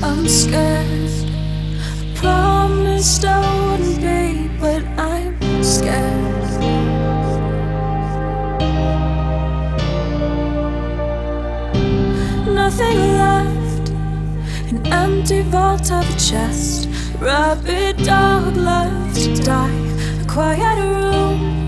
I'm scared. Promised I wouldn't be, but I'm scared. Nothing left, an empty vault of a chest. Rabid dog left to die quiet room.